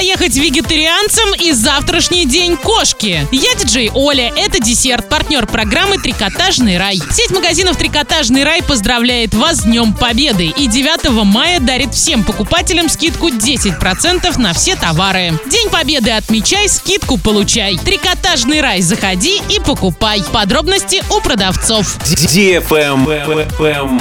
поехать вегетарианцам и завтрашний день кошки. Я диджей Оля, это десерт, партнер программы «Трикотажный рай». Сеть магазинов «Трикотажный рай» поздравляет вас с Днем Победы и 9 мая дарит всем покупателям скидку 10% на все товары. День Победы отмечай, скидку получай. «Трикотажный рай» заходи и покупай. Подробности у продавцов.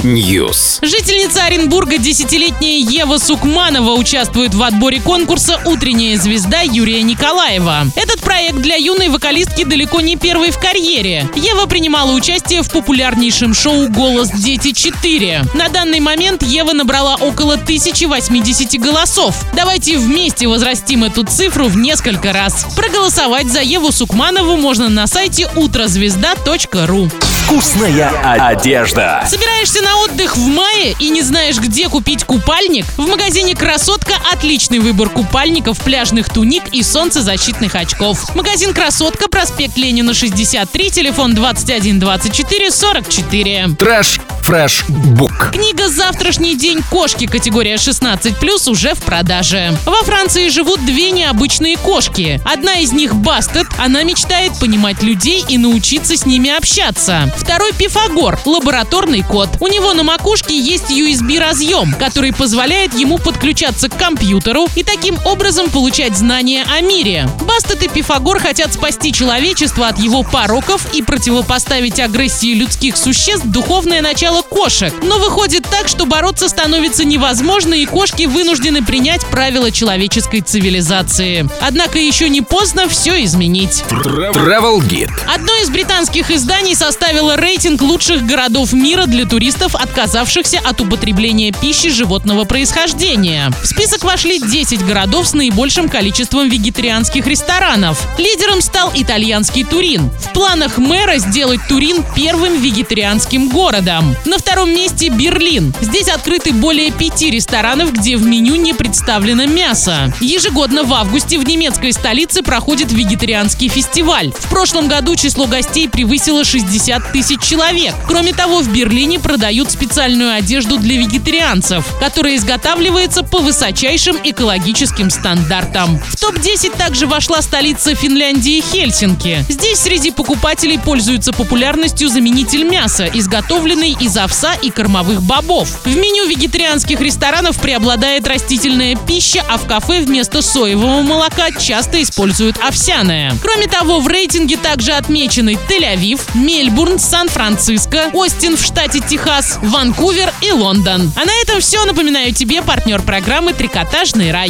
News. Жительница Оренбурга, десятилетняя Ева Сукманова, участвует в отборе конкурса «Утренняя звезда» Юрия Николаева. Этот проект для юной вокалистки далеко не первый в карьере. Ева принимала участие в популярнейшем шоу «Голос дети 4». На данный момент Ева набрала около 1080 голосов. Давайте вместе возрастим эту цифру в несколько раз. Проголосовать за Еву Сукманову можно на сайте утрозвезда.ру. Вкусная одежда. Собираешься на отдых в мае и не знаешь, где купить купальник? В магазине «Красотка» отличный выбор купальников, пляжных туник и солнцезащитных очков. Магазин «Красотка», проспект Ленина, 63, телефон 21 24 44. Трэш Фрэш Бук. Книга «Завтрашний день кошки» категория 16+, уже в продаже. Во Франции живут две необычные кошки. Одна из них Бастет, она мечтает понимать людей и научиться с ними общаться. Второй Пифагор, лабораторный кот. У него на макушке есть USB-разъем, который позволяет ему подключаться к компьютеру и таким образом получать знания о мире. Бастет и Пифагор хотят спасти человечество от его пороков и противопоставить агрессии людских существ духовное начало кошек. Но выходит так, что бороться становится невозможно, и кошки вынуждены принять правила человеческой цивилизации. Однако еще не поздно все изменить. Travel Guide. Одно из британских изданий составило рейтинг лучших городов мира для туристов, отказавшихся от употребления пищи животного происхождения. В список вошли 10 городов с наибольшим количеством вегетарианских ресторанов. Лидером стал итальянский Турин. В планах мэра сделать Турин первым вегетарианским городом. На втором месте Берлин. Здесь открыты более пяти ресторанов, где в меню не представлено мясо. Ежегодно в августе в немецкой столице проходит вегетарианский фестиваль. В прошлом году число гостей превысило 60 тысяч человек. Кроме того, в Берлине продают специальную одежду для вегетарианцев, которая изготавливается по высочайшим экологическим стандартам. В топ-10 также вошла столица Финляндии Хельсинки. Здесь среди покупателей пользуется популярностью заменитель мяса, изготовленный из овса и кормовых бобов. В меню вегетарианских ресторанов преобладает растительная пища, а в кафе вместо соевого молока часто используют овсяное. Кроме того, в рейтинге также отмечены Тель-Авив, Мельбурн, Сан-Франциско, Остин в штате Техас, Ванкувер и Лондон. А на этом все. Напоминаю тебе партнер программы «Трикотажный рай».